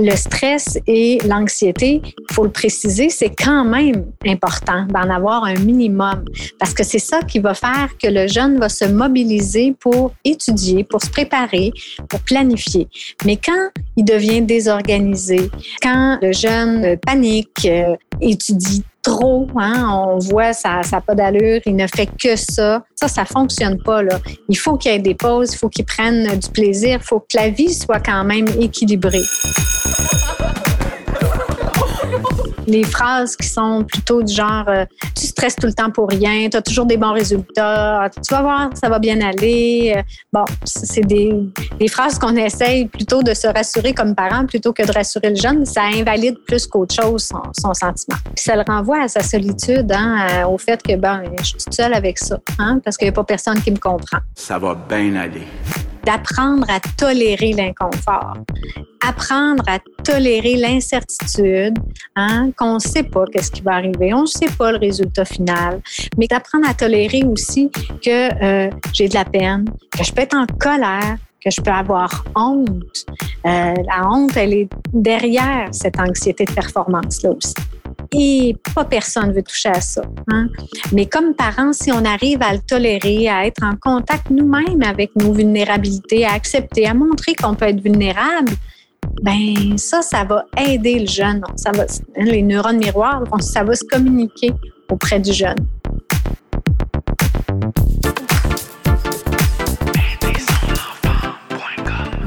le stress et l'anxiété, il faut le préciser, c'est quand même important d'en avoir un minimum parce que c'est ça qui va faire que le jeune va se mobiliser pour étudier, pour se préparer, pour planifier. Mais quand il devient désorganisé, quand le jeune panique, euh, étudie hein, on voit ça n'a pas d'allure, il ne fait que ça. Ça, ça fonctionne pas. Il faut qu'il y ait des pauses, il faut qu'il prenne du plaisir, il faut que la vie soit quand même équilibrée les phrases qui sont plutôt du genre euh, tu stresses tout le temps pour rien, tu as toujours des bons résultats, tu vas voir, ça va bien aller. Euh, bon, c'est des, phrases qu'on essaye plutôt de se rassurer comme parent plutôt que de rassurer le jeune. Ça invalide plus qu'autre chose son, son, sentiment. Puis ça le renvoie à sa solitude, hein, euh, au fait que ben, je suis toute seule avec ça, hein, parce qu'il n'y a pas personne qui me comprend. Ça va bien aller d'apprendre à tolérer l'inconfort, apprendre à tolérer l'incertitude, hein, qu'on ne sait pas qu'est-ce qui va arriver, on ne sait pas le résultat final, mais d'apprendre à tolérer aussi que euh, j'ai de la peine, que je peux être en colère, que je peux avoir honte. Euh, la honte, elle est derrière cette anxiété de performance-là aussi. Et pas personne veut toucher à ça. Hein? Mais comme parents, si on arrive à le tolérer, à être en contact nous-mêmes avec nos vulnérabilités, à accepter, à montrer qu'on peut être vulnérable, ben ça, ça va aider le jeune. Ça va, les neurones miroirs, ça va se communiquer auprès du jeune.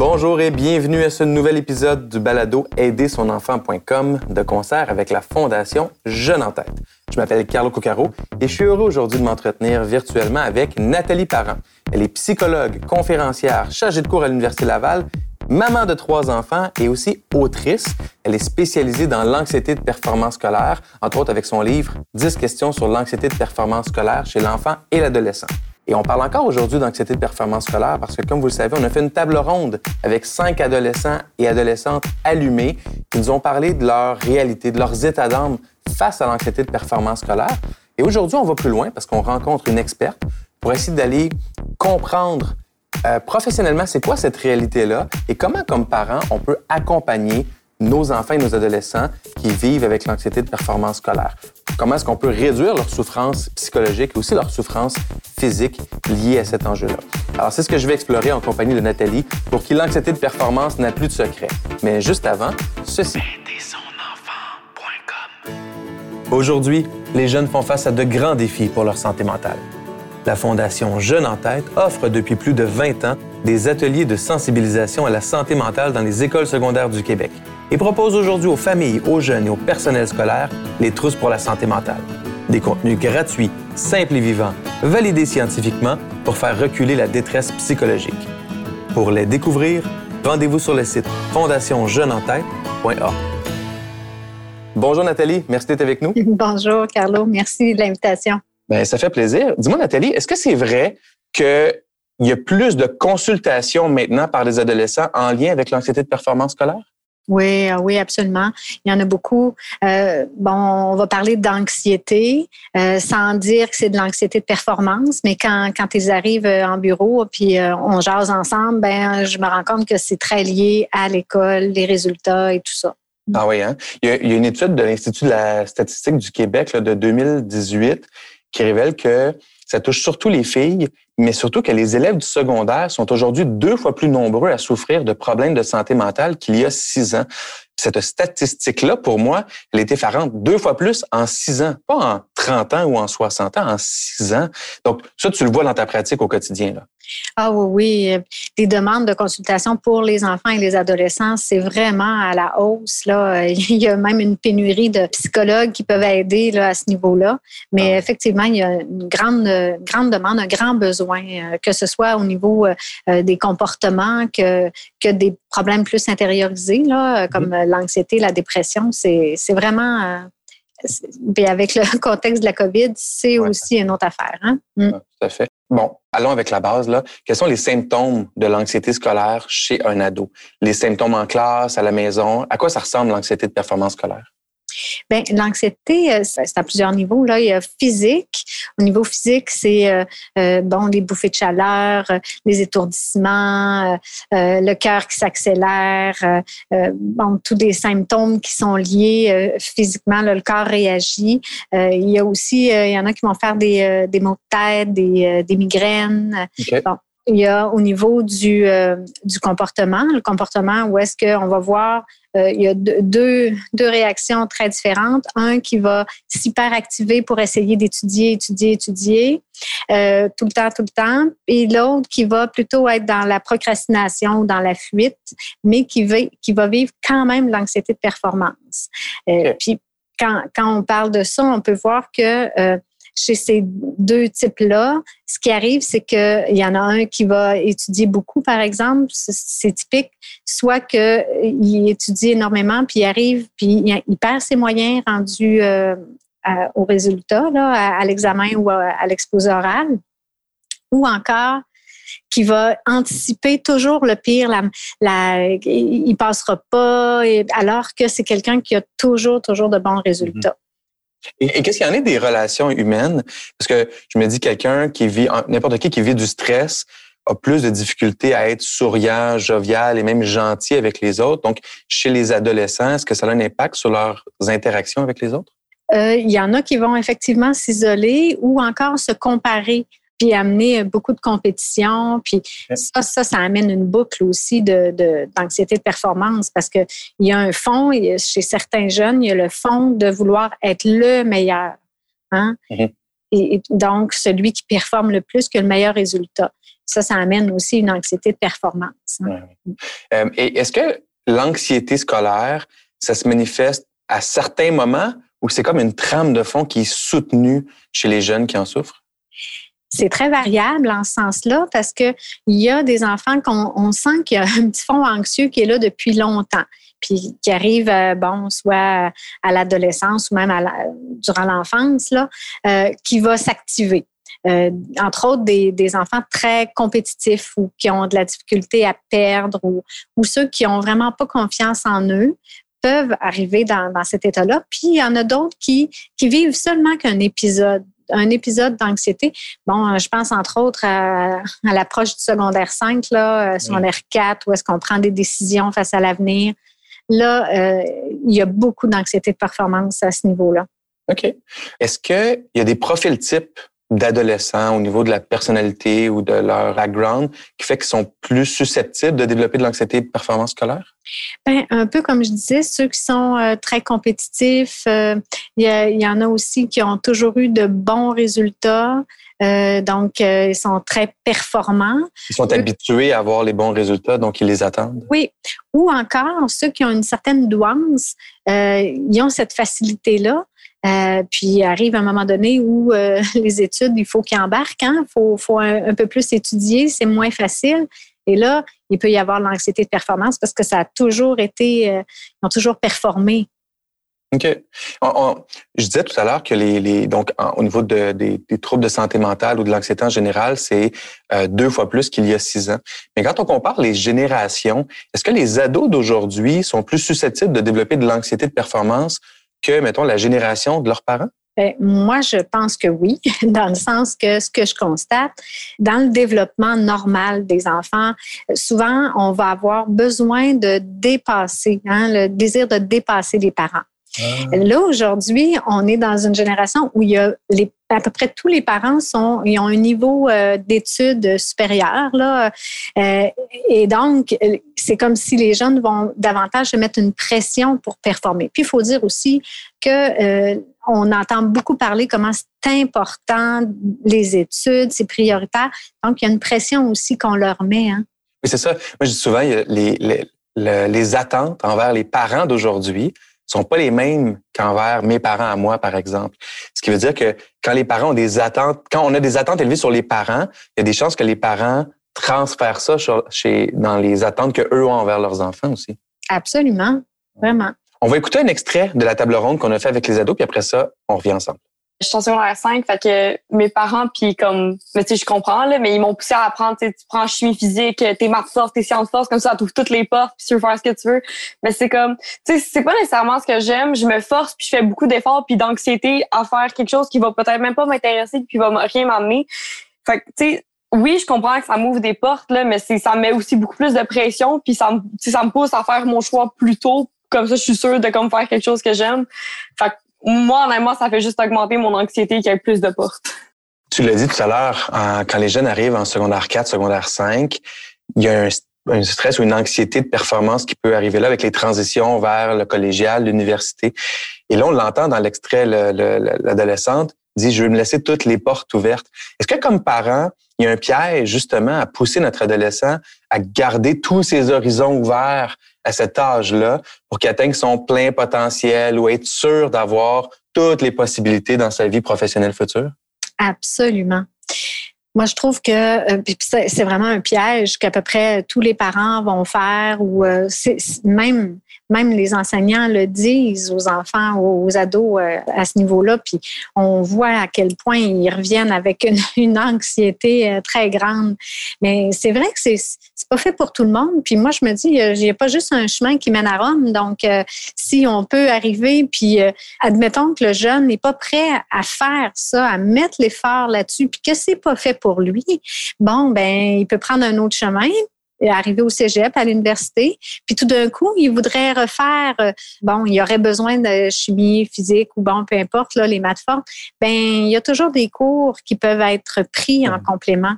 Bonjour et bienvenue à ce nouvel épisode du balado aidersonenfant.com de concert avec la Fondation Jeune en tête. Je m'appelle Carlo Coccaro et je suis heureux aujourd'hui de m'entretenir virtuellement avec Nathalie Parent. Elle est psychologue, conférencière, chargée de cours à l'Université Laval, maman de trois enfants et aussi autrice. Elle est spécialisée dans l'anxiété de performance scolaire, entre autres avec son livre 10 questions sur l'anxiété de performance scolaire chez l'enfant et l'adolescent. Et on parle encore aujourd'hui d'anxiété de performance scolaire parce que, comme vous le savez, on a fait une table ronde avec cinq adolescents et adolescentes allumés qui nous ont parlé de leur réalité, de leurs états d'âme face à l'anxiété de performance scolaire. Et aujourd'hui, on va plus loin parce qu'on rencontre une experte pour essayer d'aller comprendre euh, professionnellement c'est quoi cette réalité-là et comment, comme parents, on peut accompagner nos enfants et nos adolescents qui vivent avec l'anxiété de performance scolaire. Comment est-ce qu'on peut réduire leur souffrance psychologique et aussi leur souffrance physique liée à cet enjeu-là? Alors, c'est ce que je vais explorer en compagnie de Nathalie pour qui l'anxiété de performance n'a plus de secret. Mais juste avant, ceci. Aujourd'hui, les jeunes font face à de grands défis pour leur santé mentale. La Fondation Jeunes en tête offre depuis plus de 20 ans des ateliers de sensibilisation à la santé mentale dans les écoles secondaires du Québec et propose aujourd'hui aux familles, aux jeunes et au personnel scolaire les trousses pour la santé mentale. Des contenus gratuits, simples et vivants, validés scientifiquement pour faire reculer la détresse psychologique. Pour les découvrir, rendez-vous sur le site fondationjeuneentête.org. Bonjour Nathalie, merci d'être avec nous. Bonjour Carlo, merci de l'invitation. Bien, ça fait plaisir. Dis-moi Nathalie, est-ce que c'est vrai qu'il y a plus de consultations maintenant par les adolescents en lien avec l'anxiété de performance scolaire? Oui, ah oui, absolument. Il y en a beaucoup. Euh, bon, on va parler d'anxiété, euh, sans dire que c'est de l'anxiété de performance, mais quand, quand ils arrivent euh, en bureau, puis on jase ensemble, ben, je me rends compte que c'est très lié à l'école, les résultats et tout ça. Ah oui, hein? Il y a, une étude de l'Institut de la statistique du Québec de 2018 qui révèle que ça touche surtout les filles, mais surtout que les élèves du secondaire sont aujourd'hui deux fois plus nombreux à souffrir de problèmes de santé mentale qu'il y a six ans. Cette statistique-là, pour moi, elle est effarante. Deux fois plus en six ans, pas en 30 ans ou en 60 ans, en six ans. Donc, ça, tu le vois dans ta pratique au quotidien. Là. Ah oui, oui. Des demandes de consultation pour les enfants et les adolescents, c'est vraiment à la hausse. Là. Il y a même une pénurie de psychologues qui peuvent aider là, à ce niveau-là. Mais ah. effectivement, il y a une grande, grande demande, un grand besoin, euh, que ce soit au niveau euh, des comportements que, que des problèmes plus intériorisés, là, comme mm-hmm. l'anxiété, la dépression. C'est vraiment euh, puis avec le contexte de la COVID, c'est aussi une autre affaire. Hein? Mm. tout à fait. Bon, allons avec la base. Là. Quels sont les symptômes de l'anxiété scolaire chez un ado? Les symptômes en classe, à la maison, à quoi ça ressemble l'anxiété de performance scolaire? Bien, l'anxiété, euh, c'est à plusieurs niveaux. Là, il y a physique. Au niveau physique, c'est euh, euh, bon les bouffées de chaleur, les étourdissements, le cœur qui s'accélère, bon tous les symptômes qui sont liés physiquement. le corps réagit. il y a aussi, il y en a qui vont faire des, des maux de tête, des, des migraines. Bon, il y a au niveau du, du comportement, le comportement où est-ce qu'on va voir euh, il y a deux, deux réactions très différentes. Un qui va s'hyperactiver pour essayer d'étudier, étudier, étudier, euh, tout le temps, tout le temps. Et l'autre qui va plutôt être dans la procrastination ou dans la fuite, mais qui va, qui va vivre quand même l'anxiété de performance. Euh, puis, quand, quand on parle de ça, on peut voir que euh, chez ces deux types-là, ce qui arrive, c'est qu'il y en a un qui va étudier beaucoup, par exemple, c'est typique, soit qu'il étudie énormément, puis il arrive, puis il perd ses moyens rendus euh, au résultat, à, l'examen ou à, l'exposé oral, ou encore qui va anticiper toujours le pire, la, la, il passera pas, alors que c'est quelqu'un qui a toujours, toujours de bons résultats. Et, qu'est-ce qu'il y en a des relations humaines? Parce que je me dis, quelqu'un qui vit, n'importe qui qui vit du stress a plus de difficultés à être souriant, jovial et même gentil avec les autres. Donc, chez les adolescents, est-ce que ça a un impact sur leurs interactions avec les autres? Euh, il y en a qui vont effectivement s'isoler ou encore se comparer puis amener beaucoup de compétition. Puis ça, ça, ça amène une boucle aussi de, d'anxiété de, performance parce qu'il y a un fond, chez certains jeunes, il y a le fond de vouloir être le meilleur. Hein? Mm-hmm. Et, donc, celui qui performe le plus que le meilleur résultat. Ça, ça amène aussi une anxiété de performance. Hein? Euh, et est-ce que l'anxiété scolaire, ça se manifeste à certains moments ou c'est comme une trame de fond qui est soutenue chez les jeunes qui en souffrent? C'est très variable en ce sens-là parce que il y a des enfants qu'on sent qu'il y a un petit fond anxieux qui est là depuis longtemps, puis qui arrive, euh, bon, soit à l'adolescence ou même durant l'enfance, là, euh, qui va s'activer. Euh, entre autres des, enfants très compétitifs ou qui ont de la difficulté à perdre ou, ou ceux qui ont vraiment pas confiance en eux peuvent arriver dans, dans cet état-là. Puis il y en a d'autres qui vivent seulement qu'un épisode un épisode d'anxiété. Bon, euh, je pense entre autres à, l'approche du secondaire 5, là, euh, secondaire 4, où est-ce qu'on prend des décisions face à l'avenir. Là, euh, il y a beaucoup d'anxiété de performance à ce niveau-là. OK. Est-ce qu'il y a des profils types d'adolescents au niveau de la personnalité ou de leur background qui fait qu'ils sont plus susceptibles de développer de l'anxiété de performance scolaire? Ben, un peu comme je disais, ceux qui sont euh, très compétitifs, euh, il y, en a aussi qui ont toujours eu de bons résultats. Euh, donc, ils sont très performants. Ils sont habitués à avoir les bons résultats, donc ils les attendent. Oui. Ou encore, ceux qui ont une certaine douance, ils ont cette facilité-là. Euh, puis arrive un moment donné où euh, les études, il faut qu'ils embarquent, il hein? faut, faut un, peu plus étudier, c'est moins facile. Et là, il peut y avoir l'anxiété de performance parce que ça a toujours été, euh, ils ont toujours performé. OK. je disais tout à l'heure que les, donc au niveau de, des, des, troubles de santé mentale ou de l'anxiété en général, c'est deux fois plus qu'il y a six ans. Mais quand on compare les générations, est-ce que les ados d'aujourd'hui sont plus susceptibles de développer de l'anxiété de performance que, mettons, la génération de leurs parents? Ben, moi, je pense que oui, dans le sens que ce que je constate, dans le développement normal des enfants, souvent, on va avoir besoin de dépasser, hein, le désir de dépasser les parents. Ah. Là, aujourd'hui, on est dans une génération où il y a les, à peu près tous les parents sont, ils ont un niveau euh, d'études supérieur. Là, euh, et donc, c'est comme si les jeunes vont davantage se mettre une pression pour performer. Puis, il faut dire aussi que euh, on entend beaucoup parler comment c'est important les études, c'est prioritaire. Donc, il y a une pression aussi qu'on leur met. Hein. Oui, c'est ça. Moi, je dis souvent, les, les, les attentes envers les parents d'aujourd'hui sont pas les mêmes qu'envers mes parents à moi, par exemple. Ce qui veut dire que quand les parents ont des attentes, quand on a des attentes élevées sur les parents, il y a des chances que les parents transfèrent ça chez, dans les attentes que eux ont envers leurs enfants aussi. Absolument, vraiment. On va écouter un extrait de la table ronde qu'on a fait avec les ados, puis après ça, on revient ensemble. Je suis en secondaire 5, fait que mes parents, puis comme, mais tu sais, je comprends, là, mais ils m'ont poussé à apprendre, tu prends chimie physique, tes maths fortes, tes sciences fortes, comme ça, tu ouvres toutes les portes, puis tu veux faire ce que tu veux. Mais c'est comme, tu sais, c'est pas nécessairement ce que j'aime, je me force, puis je fais beaucoup d'efforts, puis d'anxiété à faire quelque chose qui va peut-être même pas m'intéresser, puis va rien m'amener. Fait que, tu sais, oui, je comprends que ça m'ouvre des portes, là, mais ça me met aussi beaucoup plus de pression, puis ça, me, ça me pousse à faire mon choix plus tôt. Comme ça, je suis sûre de comme faire quelque chose que j'aime. Fait que moi, honnêtement, ça fait juste augmenter mon anxiété qu'il y ait plus de portes. Tu l'as dit tout à l'heure, quand les jeunes arrivent en secondaire 4, secondaire 5, il y a un, stress ou une anxiété de performance qui peut arriver là avec les transitions vers le collégial, l'université. Et là, on l'entend dans l'extrait, l'adolescente dit, je vais me laisser toutes les portes ouvertes. Est-ce que comme parent, il y a un piège justement à pousser notre adolescent à garder tous ses horizons ouverts à cet âge-là pour qu'il atteigne son plein potentiel ou être sûr d'avoir toutes les possibilités dans sa vie professionnelle future? Absolument. Moi, je trouve que euh, c'est vraiment un piège qu'à peu près tous les parents vont faire ou euh, même même les enseignants le disent aux enfants, aux ados euh, à ce niveau-là. Puis on voit à quel point ils reviennent avec une, anxiété très grande. Mais c'est vrai que c'est pas fait pour tout le monde. Puis moi, je me dis, il n'y a pas juste un chemin qui mène à Rome. Donc, si on peut arriver, puis admettons que le jeune n'est pas prêt à faire ça, à mettre l'effort là-dessus, puis que c'est pas fait pour lui, bon, ben, il peut prendre un autre chemin, et arriver au cégep, à l'université, puis tout d'un coup, il voudrait refaire, euh, bon, il aurait besoin de chimie, physique ou bon, peu importe, là, les maths fortes, ben il y a toujours des cours qui peuvent être pris en complément.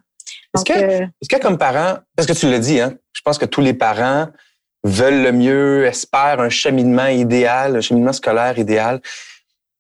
Est-ce que, euh, est que, comme parent, parce que tu l'as dit, hein, je pense que tous les parents veulent le mieux, espèrent un cheminement idéal, un cheminement scolaire idéal.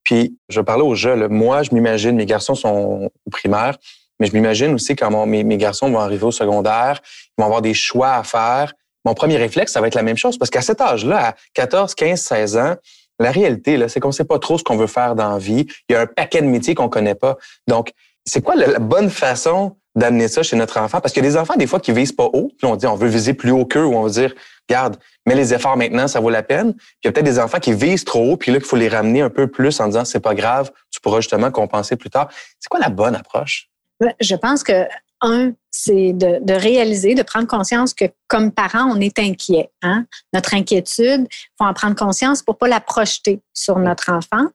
Puis, je parlais au jeu, moi, je m'imagine, mes garçons sont au primaire, mais je m'imagine aussi quand mes, garçons vont arriver au secondaire, ils vont avoir des choix à faire. Mon premier réflexe, ça va être la même chose parce qu'à cet âge-là, à 14, 15, 16 ans, la réalité, là, c'est qu'on ne sait pas trop ce qu'on veut faire dans la vie. Il y a un paquet de métiers qu'on ne connaît pas. Donc, c'est quoi la, bonne façon d'amener ça chez notre enfant? Parce qu'il y a des enfants, des fois, qui visent pas haut. Puis on dit, on veut viser plus haut qu'eux ou on veut dire, garde, mets les efforts maintenant, ça vaut la peine. Puis il y a peut-être des enfants qui visent trop haut, puis là, qu'il faut les ramener un peu plus en disant, c'est pas grave, tu pourras justement compenser plus tard. C'est quoi la bonne approche? Je pense que, un, c'est de, réaliser, de prendre conscience que comme parent, on est inquiet. Hein? Notre inquiétude, il faut en prendre conscience pour pas la projeter sur notre enfant.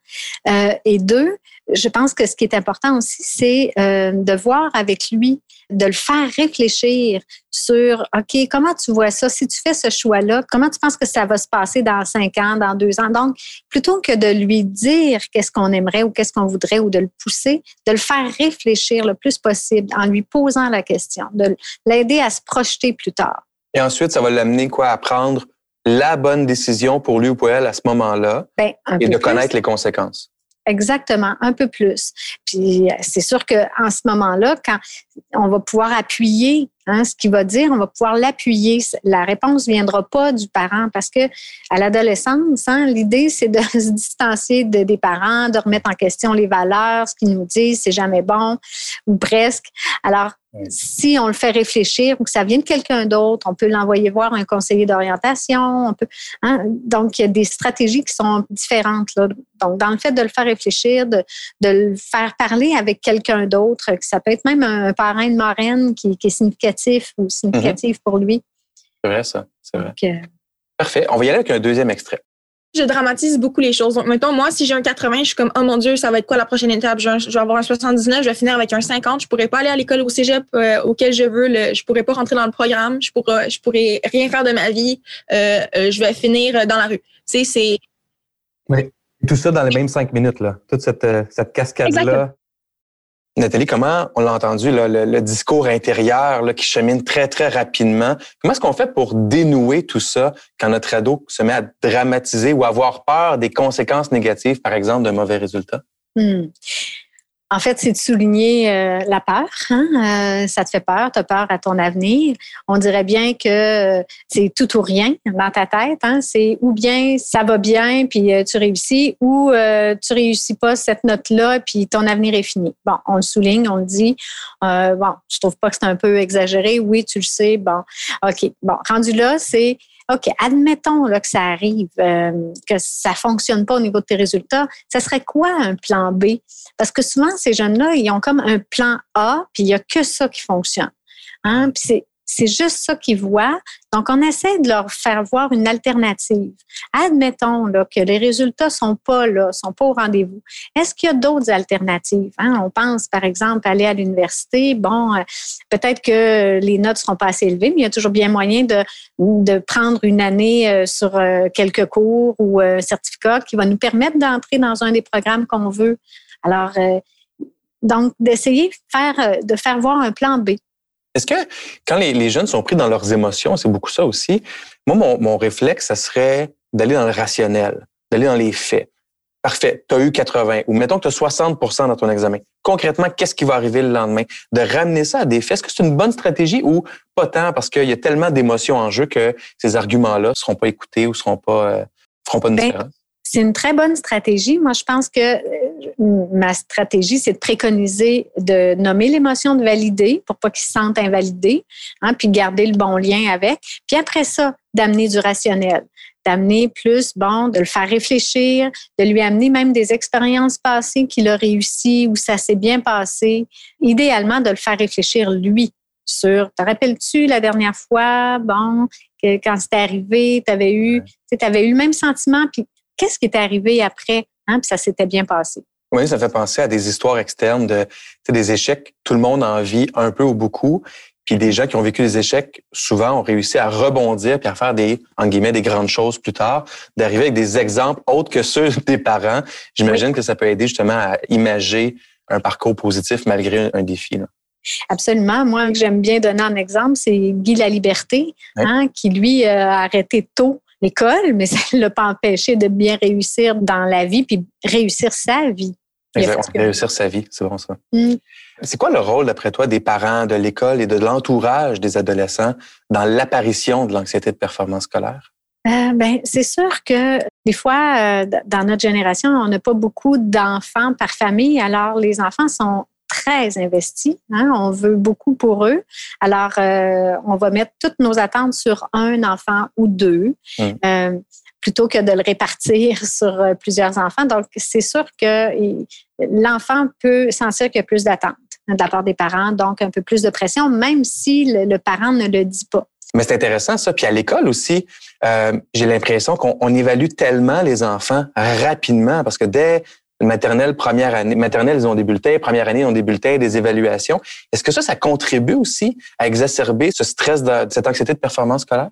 Euh, et deux, je pense que ce qui est important aussi, c'est euh, de voir avec lui de le faire réfléchir sur, OK, comment tu vois ça? Si tu fais ce choix-là, comment tu penses que ça va se passer dans cinq ans, dans deux ans? Donc, plutôt que de lui dire qu'est-ce qu'on aimerait ou qu'est-ce qu'on voudrait ou de le pousser, de le faire réfléchir le plus possible en lui posant la question, de l'aider à se projeter plus tard. Et ensuite, ça va l'amener quoi? À prendre la bonne décision pour lui ou pour elle à ce moment-là ben, et de connaître les conséquences. Exactement, un peu plus. Puis c'est sûr qu'en ce moment-là, quand on va pouvoir appuyer hein, ce qu'il va dire, on va pouvoir l'appuyer. La réponse ne viendra pas du parent parce que à l'adolescence, hein, l'idée c'est de se distancier des parents, de remettre en question les valeurs, ce qu'ils nous disent, c'est jamais bon ou presque. Alors si on le fait réfléchir ou que ça vient de quelqu'un d'autre, on peut l'envoyer voir un conseiller d'orientation. On peut, hein, donc, il y a des stratégies qui sont différentes. Là. Donc, dans le fait de le faire réfléchir, de, de le faire parler avec quelqu'un d'autre, ça peut être même un, parrain de marraine qui, qui, est significatif ou significatif mm-hmm. pour lui. C'est vrai, ça. C'est vrai. Euh, Parfait. On va y aller avec un deuxième extrait je dramatise beaucoup les choses. Donc, mettons, moi, si j'ai un 80, je suis comme, oh mon Dieu, ça va être quoi la prochaine étape? Je vais, avoir un 79, je vais finir avec un 50. Je pourrais pas aller à l'école au cégep euh, auquel je veux. Le, je pourrais pas rentrer dans le programme. Je pourrais, je pourrais rien faire de ma vie. Euh, euh, je vais finir dans la rue. Tu sais, c'est. Oui. Tout ça dans les mêmes cinq minutes, là. Toute cette, cette cascade-là. Nathalie, comment on l'a entendu, le, discours intérieur qui chemine très, très rapidement? Comment est-ce qu'on fait pour dénouer tout ça quand notre ado se met à dramatiser ou avoir peur des conséquences négatives, par exemple, d'un mauvais résultat? Hmm. En fait, c'est de souligner euh, la peur. Hein? Euh, ça te fait peur, tu as peur à ton avenir. On dirait bien que c'est tout ou rien dans ta tête. Hein? C'est ou bien ça va bien, puis euh, tu réussis, ou tu réussis pas cette note-là, puis ton avenir est fini. Bon, on le souligne, on le dit. bon, je trouve pas que c'est un peu exagéré. Oui, tu le sais. Bon, OK. Bon, rendu là, c'est OK, admettons là, que ça arrive, euh, que ça fonctionne pas au niveau de tes résultats, ça serait quoi un plan B? Parce que souvent, ces jeunes-là, ils ont comme un plan A, puis il y a que ça qui fonctionne. Hein? Puis c'est juste ça qu'ils voient. Donc, on essaie de leur faire voir une alternative. Admettons que les résultats sont pas là, sont pas au rendez-vous. Est-ce qu'il y a d'autres alternatives? Hein? On pense, par exemple, aller à l'université. Bon, euh, peut-être que les notes seront pas assez élevées, mais il y a toujours bien moyen de, de prendre une année euh, sur euh, quelques cours ou un certificat qui va nous permettre d'entrer dans un des programmes qu'on veut. Alors, donc, d'essayer de faire, de faire voir un plan B. Est-ce que quand les, jeunes sont pris dans leurs émotions, c'est beaucoup ça aussi, moi, mon, mon réflexe, ça serait d'aller dans le rationnel, d'aller dans les faits. Parfait, tu as eu 80 ou mettons que tu as 60% dans ton examen. Concrètement, qu'est-ce qui va arriver le lendemain? De ramener ça à des faits, est-ce que c'est une bonne stratégie ou pas tant? Parce qu'il y a tellement d'émotions en jeu que ces arguments-là ne seront pas écoutés ou ne seront pas, euh, feront pas de ben, différence? C'est une très bonne stratégie. Moi, je pense que euh, ma stratégie, c'est de préconiser de nommer l'émotion, de valider pour pas qu'ils se sentent invalidés, hein, puis garder le bon lien avec. Puis après ça, d'amener du rationnel, d'amener plus, bon, de le faire réfléchir, de lui amener même des expériences passées qu'il a réussi ou ça s'est bien passé. Idéalement, de le faire réfléchir lui sur, te rappelles-tu la dernière fois, bon, que quand c'était arrivé, tu avais eu, tu avais eu le même sentiment, puis qu'est-ce qui est arrivé après, hein, puis ça s'était bien passé. Oui, ça fait penser à des histoires externes de des échecs. Tout le monde en vit un peu ou beaucoup. Puis des gens qui ont vécu des échecs, souvent, ont réussi à rebondir puis à faire des, en guillemets, des grandes choses plus tard, d'arriver avec des exemples autres que ceux des parents. J'imagine que ça peut aider justement à imager un parcours positif malgré un, défi. Absolument. Moi, que j'aime bien donner un exemple, c'est Guy Laliberté, hein, qui lui a arrêté tôt l'école, mais ça ne l'a pas empêché de bien réussir dans la vie puis réussir sa vie. Réussir sa vie, c'est bon ça. Mm. C'est quoi le rôle, d'après toi, des parents, de l'école et de l'entourage des adolescents dans l'apparition de l'anxiété de performance scolaire? Euh, ben, c'est sûr que des fois, euh, dans notre génération, on n'a pas beaucoup d'enfants par famille. Alors, les enfants sont très investis. Hein. On veut beaucoup pour eux. Alors, euh, on va mettre toutes nos attentes sur un enfant ou deux. Mmh. Euh, plutôt que de le répartir sur euh, plusieurs enfants. Donc, c'est sûr que l'enfant peut sentir qu'il y a plus d'attentes de la part des parents, donc un peu plus de pression, même si le, parent ne le dit pas. Mais c'est intéressant ça. Puis à l'école aussi, j'ai l'impression qu'on évalue tellement les enfants rapidement parce que dès maternelle, première année, maternelle, ils ont des bulletins, première année, ils ont des bulletins, des évaluations. Est-ce que ça, ça contribue aussi à exacerber ce stress de cette anxiété de performance scolaire?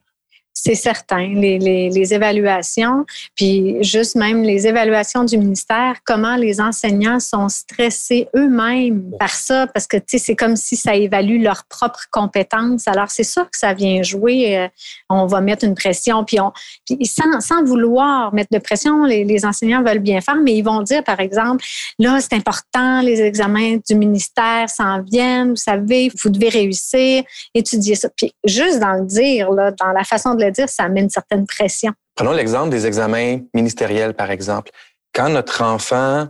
C'est certain. Les, les, évaluations, puis juste même les évaluations du ministère, comment les enseignants sont stressés eux-mêmes par ça, parce que c'est comme si ça évalue leurs propres compétences. Alors c'est sûr que ça vient jouer. Euh, on va mettre une pression, puis, on, puis sans, sans vouloir mettre de pression, les, les enseignants veulent bien faire, mais ils vont dire par exemple, là c'est important, les examens du ministère s'en viennent, vous savez, vous devez réussir, étudier ça. Puis juste dans le dire, là, dans la façon de dire, ça met une certaine pression. Prenons l'exemple des examens ministériels, par exemple. Quand notre enfant,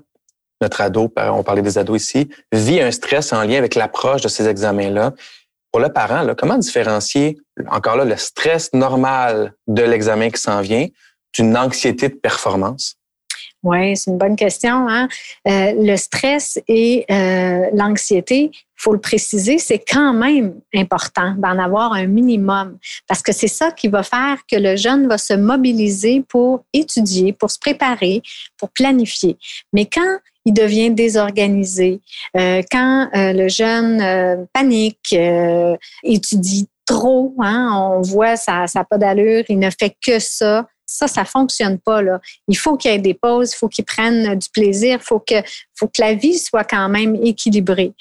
notre ado, on parlait des ados ici, vit un stress en lien avec l'approche de ces examens-là, pour le parent, comment différencier, encore là, le stress normal de l'examen qui s'en vient d'une anxiété de performance? Oui, c'est une bonne question. Hein? Euh, le stress et euh, l'anxiété, faut le préciser, c'est quand même important d'en avoir un minimum parce que c'est ça qui va faire que le jeune va se mobiliser pour étudier, pour se préparer, pour planifier. Mais quand il devient désorganisé, euh, quand euh, le jeune panique, étudie trop, hein, on voit ça n'a pas d'allure, il ne fait que ça, ça, ça fonctionne pas. Là. Il faut qu'il y ait des pauses, il faut qu'il prenne du plaisir, il faut que, faut que la vie soit quand même équilibrée.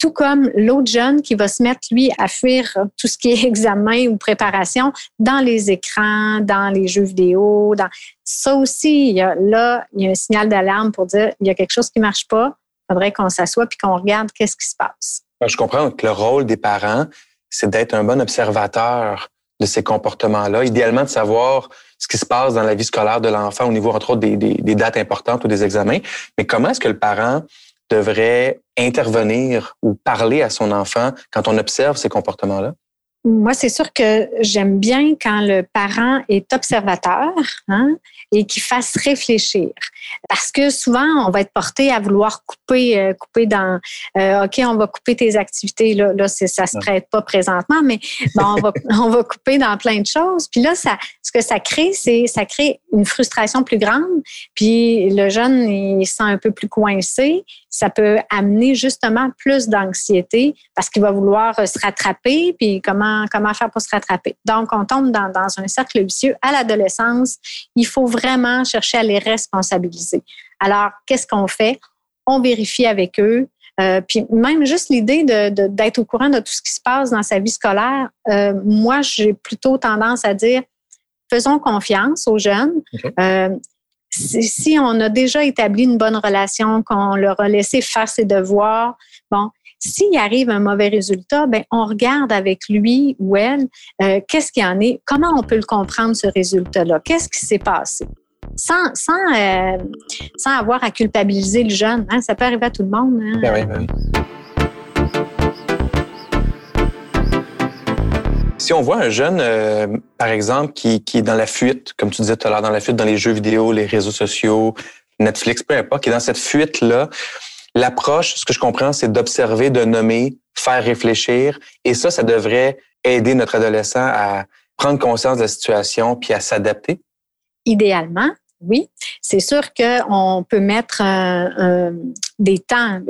Tout comme l'autre jeune qui va se mettre, lui, à fuir tout ce qui est examen ou préparation dans les écrans, dans les jeux vidéo. Ça aussi, là, il y a un signal d'alarme pour dire il y a quelque chose qui marche pas. Il faudrait qu'on s'assoie puis qu'on regarde qu'est-ce qui se passe. Je comprends que le rôle des parents, c'est d'être un bon observateur de ces comportements-là. Idéalement, de savoir ce qui se passe dans la vie scolaire de l'enfant au niveau, entre autres, des, des, dates importantes ou des examens. Mais comment est-ce que le parent devrait intervenir ou parler à son enfant quand on observe ces comportements-là? Moi, c'est sûr que j'aime bien quand le parent est observateur hein, et qu'il fasse réfléchir. Parce que souvent, on va être porté à vouloir couper, euh, couper dans, euh, OK, on va couper tes activités. Là, là ça se prête pas présentement, mais bon, on, va, on va couper dans plein de choses. Puis là, ça, ce que ça crée, c'est ça crée une frustration plus grande. Puis le jeune, il se sent un peu plus coincé. Ça peut amener justement plus d'anxiété parce qu'il va vouloir se rattraper. Puis comment comment, faire pour se rattraper. Donc, on tombe dans, un cercle vicieux. À l'adolescence, il faut vraiment chercher à les responsabiliser. Alors, qu'est-ce qu'on fait? On vérifie avec eux. Euh, puis même juste l'idée d'être au courant de tout ce qui se passe dans sa vie scolaire, euh, moi, j'ai plutôt tendance à dire, faisons confiance aux jeunes. Euh, si, on a déjà établi une bonne relation, qu'on leur a laissé faire ses devoirs, bon, s'il arrive un mauvais résultat, ben on regarde avec lui ou elle euh, qu'est-ce qu'il en est, comment on peut le comprendre ce résultat-là, qu'est-ce qui s'est passé? Sans, sans, euh, sans avoir à culpabiliser le jeune. Hein? Ça peut arriver à tout le monde. Hein? Ben oui, ben. Si on voit un jeune, euh, par exemple, qui, qui, est dans la fuite, comme tu disais tout à l'heure, dans la fuite dans les jeux vidéo, les réseaux sociaux, Netflix, peu importe, qui est dans cette fuite-là, L'approche, ce que je comprends, c'est d'observer, de nommer, faire réfléchir. Et ça, ça devrait aider notre adolescent à prendre conscience de la situation puis à s'adapter. Idéalement, oui. C'est sûr qu'on peut mettre des temps,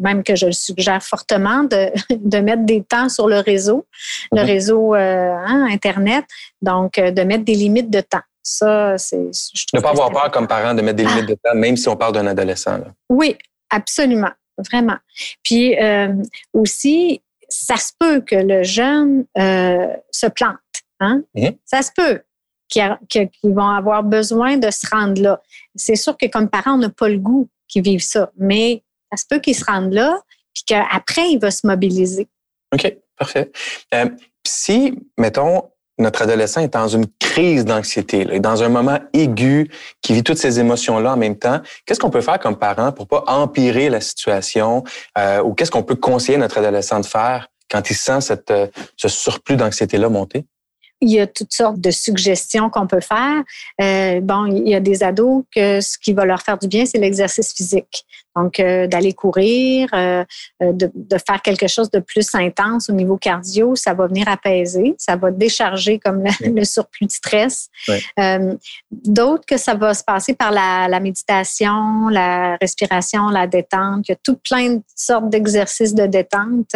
même que je le suggère fortement, de, de mettre des temps sur le réseau, le mhm. réseau euh, hein, Internet. Donc, euh, de mettre des limites de temps. Ça, c'est. Ne pas avoir peur comme parent de mettre des limites de temps, même si on parle d'un adolescent. Oui, Absolument, vraiment. Puis euh, aussi, ça se peut que le jeune euh, se plante. Hein? Mhm. Ça se peut qu'ils vont avoir besoin de se rendre là. C'est sûr que comme parent, on n'a pas le goût qu'ils vivent ça, mais ça se peut qu'ils se rendent là, puis qu'après, il va se mobiliser. OK, parfait. Euh, si, mettons, notre adolescent est dans une crise d'anxiété, dans un moment aigu, qui vit toutes ces émotions-là en même temps, qu'est-ce qu'on peut faire comme parent pour pas empirer la situation euh, ou qu'est-ce qu'on peut conseiller notre adolescent de faire quand il sent cette, euh, ce surplus d'anxiété-là monter? il y a toutes sortes de suggestions qu'on peut faire. Euh, bon, il y a des ados que ce qui va leur faire du bien, c'est l'exercice physique. Donc, euh, d'aller courir, euh, de, de, faire quelque chose de plus intense au niveau cardio, ça va venir apaiser, ça va décharger comme le, surplus de stress. D'autres que ça va se passer par la, la, méditation, la respiration, la détente. Il y a tout plein de sortes d'exercices de détente.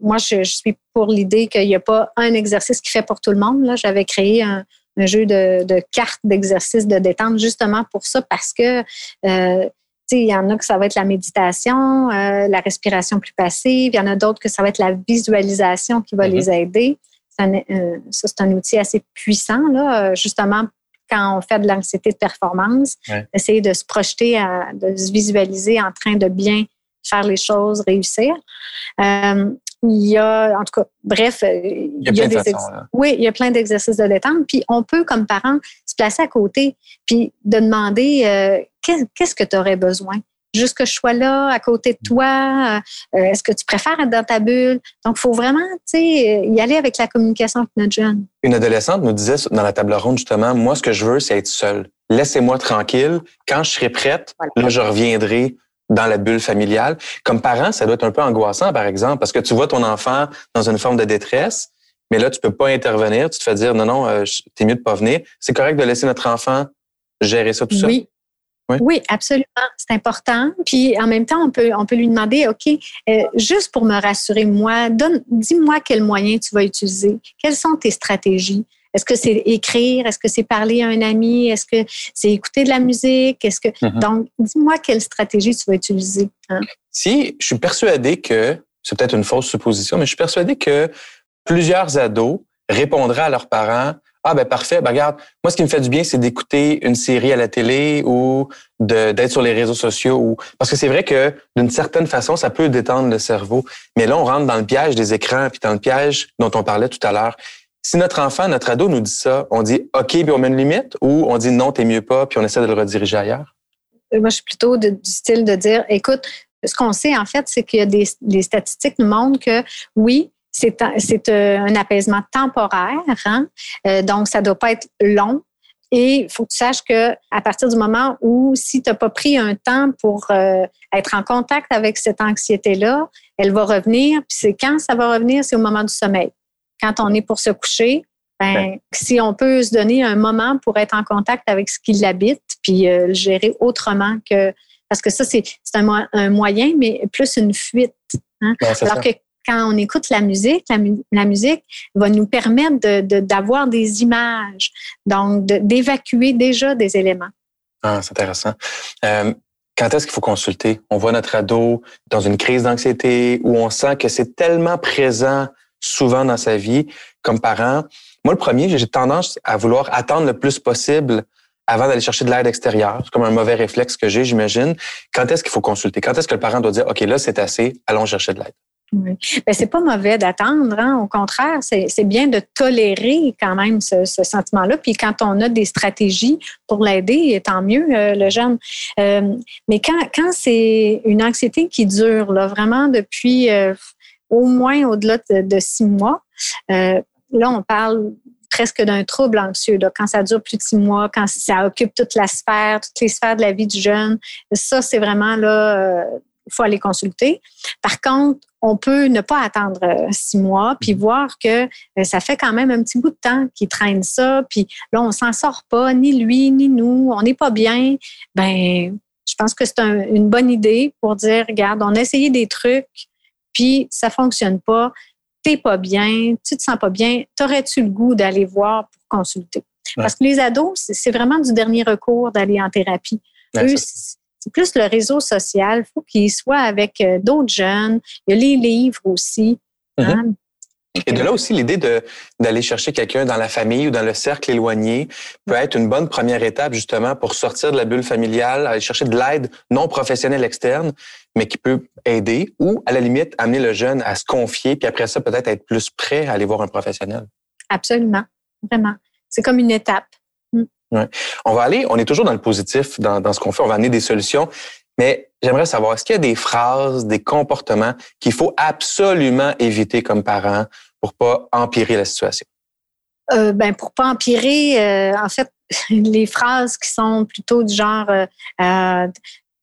moi, je, je suis pour l'idée qu'il n'y a pas un exercice qui fait pour tout le monde. Là, j'avais créé un, jeu de, cartes d'exercices de détente justement pour ça parce que euh, il y en a que ça va être la méditation, euh, la respiration plus passive. Il y en a d'autres que ça va être la visualisation qui va mm-hmm. les aider. Euh, ça, c'est un outil assez puissant, là, justement, quand on fait de l'anxiété de performance, essayer de se projeter, de se visualiser en train de bien faire les choses, réussir. Il y a, en tout cas, bref, euh, il y a, des oui, il y a plein d'exercices de détente. Puis on peut, comme parent, se placer à côté, puis de demander euh, qu'est-ce que tu aurais besoin? Juste que je sois là, à côté de toi. Euh, est-ce que tu préfères être dans ta bulle? Donc, il faut vraiment y aller avec la communication avec notre jeune. Une adolescente nous disait dans la table ronde, justement, moi, ce que je veux, c'est être seule. Laissez-moi tranquille. Quand je serai prête, là, je reviendrai dans la bulle familiale. Comme parent, ça doit être un peu angoissant, par exemple, parce que tu vois ton enfant dans une forme de détresse, mais là, tu peux pas intervenir. Tu te fais dire, non, non, euh, t'es mieux de pas venir. C'est correct de laisser notre enfant gérer ça tout seul? Oui. Oui, absolument. C'est important. Puis en même temps, on peut, on peut lui demander, OK, euh, juste pour me rassurer, moi, dis-moi quels moyens tu vas utiliser. Quelles sont tes stratégies? Est-ce que c'est écrire? Est-ce que c'est parler à un ami? Est-ce que c'est écouter de la musique? Est-ce que mm-hmm. donc dis-moi quelle stratégie tu vas utiliser. Hein? Si je suis persuadé que c'est peut-être une fausse supposition, mais je suis persuadé que plusieurs ados répondraient à leurs parents ah ben parfait, ben regarde, moi ce qui me fait du bien, c'est d'écouter une série à la télé ou d'être sur les réseaux sociaux. Ou... Parce que c'est vrai que d'une certaine façon, ça peut détendre le cerveau. Mais là, on rentre dans le piège des écrans, puis dans le piège dont on parlait tout à l'heure. Si notre enfant, notre ado nous dit ça, on dit OK, puis on met une limite ou on dit non, t'es mieux pas, puis on essaie de le rediriger ailleurs? Euh, moi, je suis plutôt du style de dire écoute, ce qu'on sait en fait, c'est qu'il y a des les statistiques nous montrent que oui, c'est un apaisement temporaire, hein? donc ça ne doit pas être long. Et il faut que tu saches que à partir du moment où, si tu n'as pas pris un temps pour être en contact avec cette anxiété-là, elle va revenir. Puis c'est quand ça va revenir, c'est au moment du sommeil. Quand on est pour se coucher, ben, si on peut se donner un moment pour être en contact avec ce qui l'habite, puis le gérer autrement que parce que ça, c'est un, un, moyen, mais plus une fuite. Hein? Alors que quand on écoute la musique, la, musique va nous permettre d'avoir de, des images, donc d'évacuer déjà des éléments. Ah, c'est intéressant. Euh, quand est-ce qu'il faut consulter? On voit notre ado dans une crise d'anxiété où on sent que c'est tellement présent souvent dans sa vie comme parent. Moi, le premier, j'ai tendance à vouloir attendre le plus possible avant d'aller chercher de l'aide extérieure. C'est comme un mauvais réflexe que j'ai, j'imagine. Quand est-ce qu'il faut consulter? Quand est-ce que le parent doit dire, OK, là, c'est assez, allons chercher de l'aide? Oui. Ben, c'est pas mauvais d'attendre. Hein. Au contraire, c'est bien de tolérer quand même ce, sentiment-là. Puis quand on a des stratégies pour l'aider, tant mieux, euh, le jeune. Euh, mais quand, quand c'est une anxiété qui dure là, vraiment depuis euh, au moins au-delà de, six mois, là, on parle presque d'un trouble anxieux. Quand ça dure plus de six mois, quand ça occupe toute la sphère, toutes les sphères de la vie du jeune, ça, c'est vraiment là, il faut aller consulter. Par contre, on peut ne pas attendre euh, six mois, puis mhm. voir que euh, ça fait quand même un petit bout de temps qu'il traîne ça, puis là, on s'en sort pas, ni lui, ni nous, on n'est pas bien. Ben, je pense que c'est une bonne idée pour dire, regarde, on a essayé des trucs, puis ça fonctionne pas, t'es pas bien, tu te sens pas bien, t'aurais-tu le goût d'aller voir pour consulter? Parce que les ados, c'est vraiment du dernier recours d'aller en thérapie plus le réseau social. Il faut qu'il soit avec euh, d'autres jeunes. Il y a les livres aussi. Mm-hmm. Hein? Et de là aussi, l'idée d'aller chercher quelqu'un dans la famille ou dans le cercle éloigné peut être une bonne première étape justement pour sortir de la bulle familiale, aller chercher de l'aide non professionnelle externe, mais qui peut aider ou à la limite amener le jeune à se confier, puis après ça peut-être être plus prêt à aller voir un professionnel. Absolument, vraiment. C'est comme une étape. On va aller, on est toujours dans le positif dans, dans ce qu'on fait, on va amener des solutions, mais j'aimerais savoir, est-ce qu'il y a des phrases, des comportements qu'il faut absolument éviter comme parent pour pas empirer la situation? Euh, ben pour pas empirer, euh, en fait, les phrases qui sont plutôt du genre euh, euh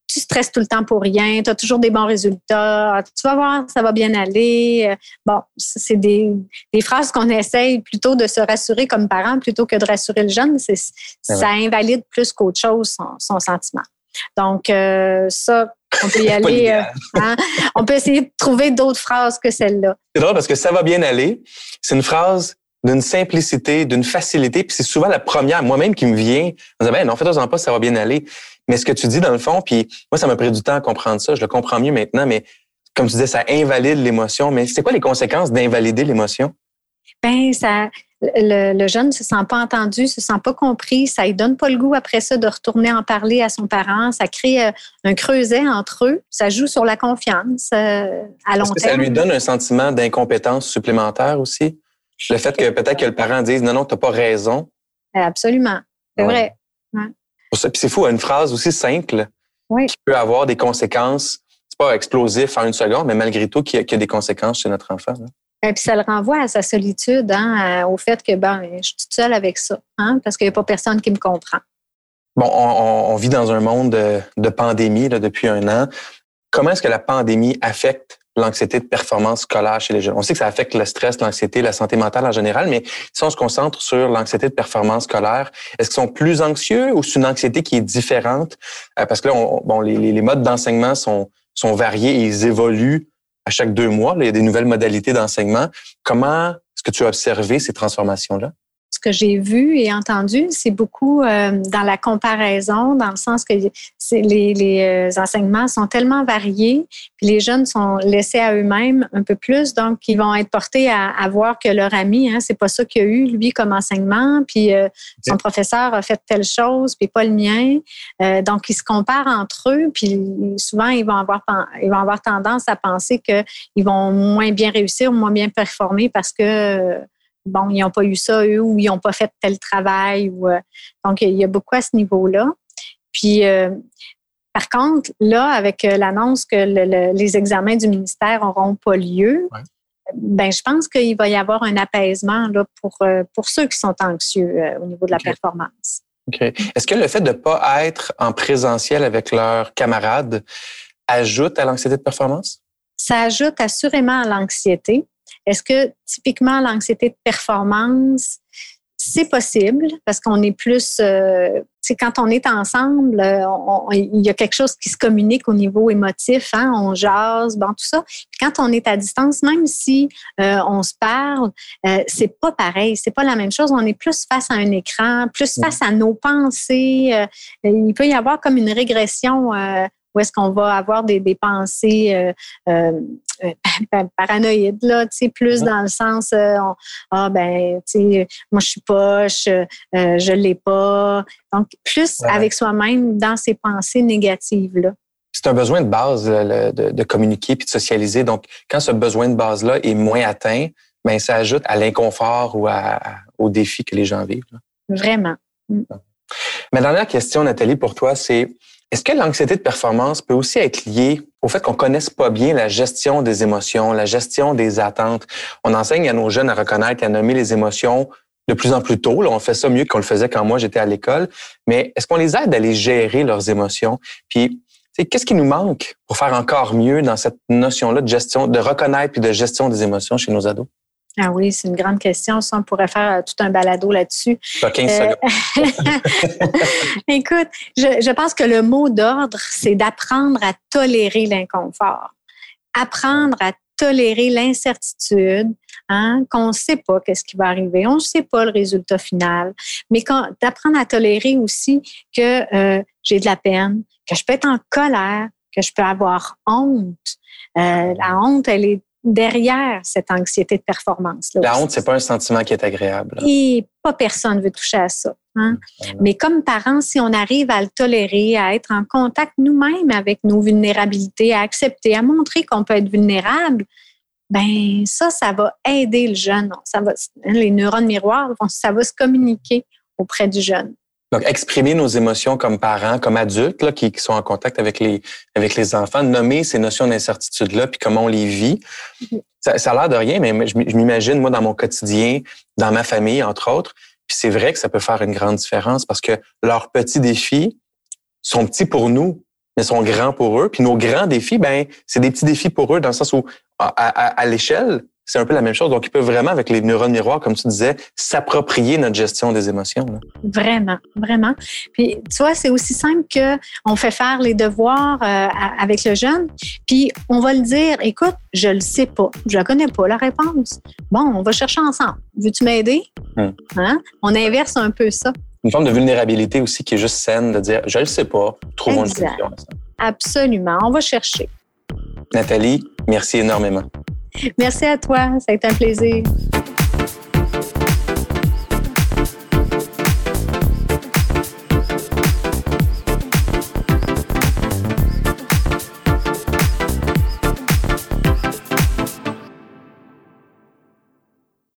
tu stresses tout le temps pour rien, tu as toujours des bons résultats, tu vas voir, ça va bien aller. Bon, c'est des, des, phrases qu'on essaye plutôt de se rassurer comme parent plutôt que de rassurer le jeune. C'est, ça invalide plus qu'autre chose son, son sentiment. Donc, euh, ça, on peut y aller. Euh, hein? On peut essayer de trouver d'autres phrases que celle-là. C'est drôle parce que ça va bien aller. C'est une phrase d'une simplicité, d'une facilité, puis c'est souvent la première, moi-même, qui me vient en disant, ben non, fais-toi pas, ça va bien aller. Mais ce que tu dis dans le fond, puis moi, ça m'a pris du temps à comprendre ça, je le comprends mieux maintenant, mais comme tu disais, ça invalide l'émotion. Mais c'est quoi les conséquences d'invalider l'émotion? Ben, ça, le, jeune ne se sent pas entendu, se sent pas compris, ça ne donne pas le goût après ça de retourner en parler à son parent, ça crée euh, un creuset entre eux, ça joue sur la confiance euh, à long terme. ça lui donne un sentiment d'incompétence supplémentaire aussi? Le fait que peut-être que le parent dise non, non, tu n'as pas raison. Absolument, c'est vrai. Puis c'est fou, une phrase aussi simple qui peut avoir des conséquences. C'est pas explosif en une seconde, mais malgré tout, qui a, des conséquences chez notre enfant. Et puis ça le renvoie à sa solitude, hein, au fait que ben, je suis toute seule avec ça, hein, parce qu'il n'y a pas personne qui me comprend. Bon, on, vit dans un monde de, de pandémie là, depuis un an. Comment est-ce que la pandémie affecte l'anxiété de performance scolaire chez les jeunes. On sait que ça affecte le stress, l'anxiété, la santé mentale en général, mais si on se concentre sur l'anxiété de performance scolaire, est-ce qu'ils sont plus anxieux ou c'est une anxiété qui est différente? Euh, parce que là, bon, les, modes d'enseignement sont, sont variés et ils évoluent à chaque deux mois. Il y a des nouvelles modalités d'enseignement. Comment est-ce que tu as observé ces transformations-là? Ce que j'ai vu et entendu, c'est beaucoup euh, dans la comparaison, dans le sens que les, les euh, enseignements sont tellement variés, puis les jeunes sont laissés à eux-mêmes un peu plus, donc ils vont être portés à, à voir que leur ami, hein, c'est pas ça qu'il a eu lui comme enseignement, puis euh, son professeur a fait telle chose, puis pas le mien. donc ils se comparent entre eux, puis souvent ils vont avoir ils vont avoir tendance à penser qu'ils vont moins bien réussir, moins bien performer parce que bon, ils n'ont pas eu ça, eux, ou ils n'ont pas fait tel travail. Ou, euh, donc, il y a beaucoup à ce niveau-là. Puis, euh, par contre, là, avec euh, l'annonce que les examens du ministère n'auront pas lieu, ben, je pense qu'il va y avoir un apaisement là, pour, pour ceux qui sont anxieux euh, au niveau de la performance. OK. Est-ce que le fait de ne pas être en présentiel avec leurs camarades ajoute à l'anxiété de performance? Ça ajoute assurément à l'anxiété. Est-ce que typiquement l'anxiété de performance, c'est possible? Parce qu'on est plus, euh, quand on est ensemble, euh, il y a quelque chose qui se communique au niveau émotif, hein, on jase, bon tout ça. quand on est à distance, même si euh, on se parle, euh, c'est pas pareil, c'est pas la même chose. On est plus face à un écran, plus face à nos pensées. Il peut y avoir comme une régression où est-ce qu'on va avoir des, pensées euh, euh, euh, paranoïdes, là, plus dans le sens, ah ben, moi je suis poche, je l'ai pas. Donc, plus avec soi-même dans ces pensées négatives-là. C'est un besoin de base de, communiquer puis de socialiser. Donc, quand ce besoin de base-là est moins atteint, ben, ça ajoute à l'inconfort ou à, aux défis que les gens vivent. Vraiment. Mm. Ma dernière question, Nathalie, pour toi, c'est est-ce que l'anxiété de performance peut aussi être liée au fait qu'on connaisse pas bien la gestion des émotions, la gestion des attentes? On enseigne à nos jeunes à reconnaître et à nommer les émotions de plus en plus tôt. On fait ça mieux qu'on le faisait quand moi j'étais à l'école. Mais est-ce qu'on les aide à les gérer leurs émotions? Puis, qu'est-ce qui nous manque pour faire encore mieux dans cette notion-là de gestion, de reconnaître et de gestion des émotions chez nos ados? Ah oui, c'est une grande question. Ça, on pourrait faire euh, tout un balado là-dessus. 15 euh, Écoute, je, pense que le mot d'ordre, c'est d'apprendre à tolérer l'inconfort. Apprendre à tolérer l'incertitude, hein, qu'on ne sait pas qu'est-ce qui va arriver, on ne sait pas le résultat final, mais d'apprendre à tolérer aussi que euh, j'ai de la peine, que je peux être en colère, que je peux avoir honte. la honte, elle est derrière cette anxiété de performance. -là la honte, c'est pas un sentiment qui est agréable. Et pas personne veut toucher à ça. Hein. Mais comme parents, si on arrive à le tolérer, à être en contact nous-mêmes avec nos vulnérabilités, à accepter, à montrer qu'on peut être vulnérable, ben ça, ça va aider le jeune. Ça va, les neurones miroirs, ça va se communiquer auprès du jeune. Donc, exprimer nos émotions comme parents, comme adultes là, qui, sont en contact avec les, avec les enfants, nommer ces notions d'incertitude-là, puis comment on les vit. Mm-hmm. Ça, ça a l'air de rien, mais je, m'imagine, moi, dans mon quotidien, dans ma famille, entre autres, puis c'est vrai que ça peut faire une grande différence parce que leurs petits défis sont petits pour nous, mais sont grands pour eux. Puis nos grands défis, ben, c'est des petits défis pour eux dans le sens où, à, à l'échelle, c'est un peu la même chose. Donc, ils peuvent vraiment, avec les neurones miroirs, comme tu disais, s'approprier notre gestion des émotions. Vraiment, vraiment. Puis, tu vois, c'est aussi simple que on fait faire les devoirs euh, avec le jeune, puis on va le dire, écoute, je le sais pas, je ne connais pas la réponse. Bon, on va chercher ensemble. Veux-tu m'aider? Hmm. Hein? On inverse un peu ça. Une forme de vulnérabilité aussi qui est juste saine, de dire, je le sais pas, trouvons une solution. Absolument, on va chercher. Nathalie, merci énormément. Merci à toi. Ça a été un plaisir.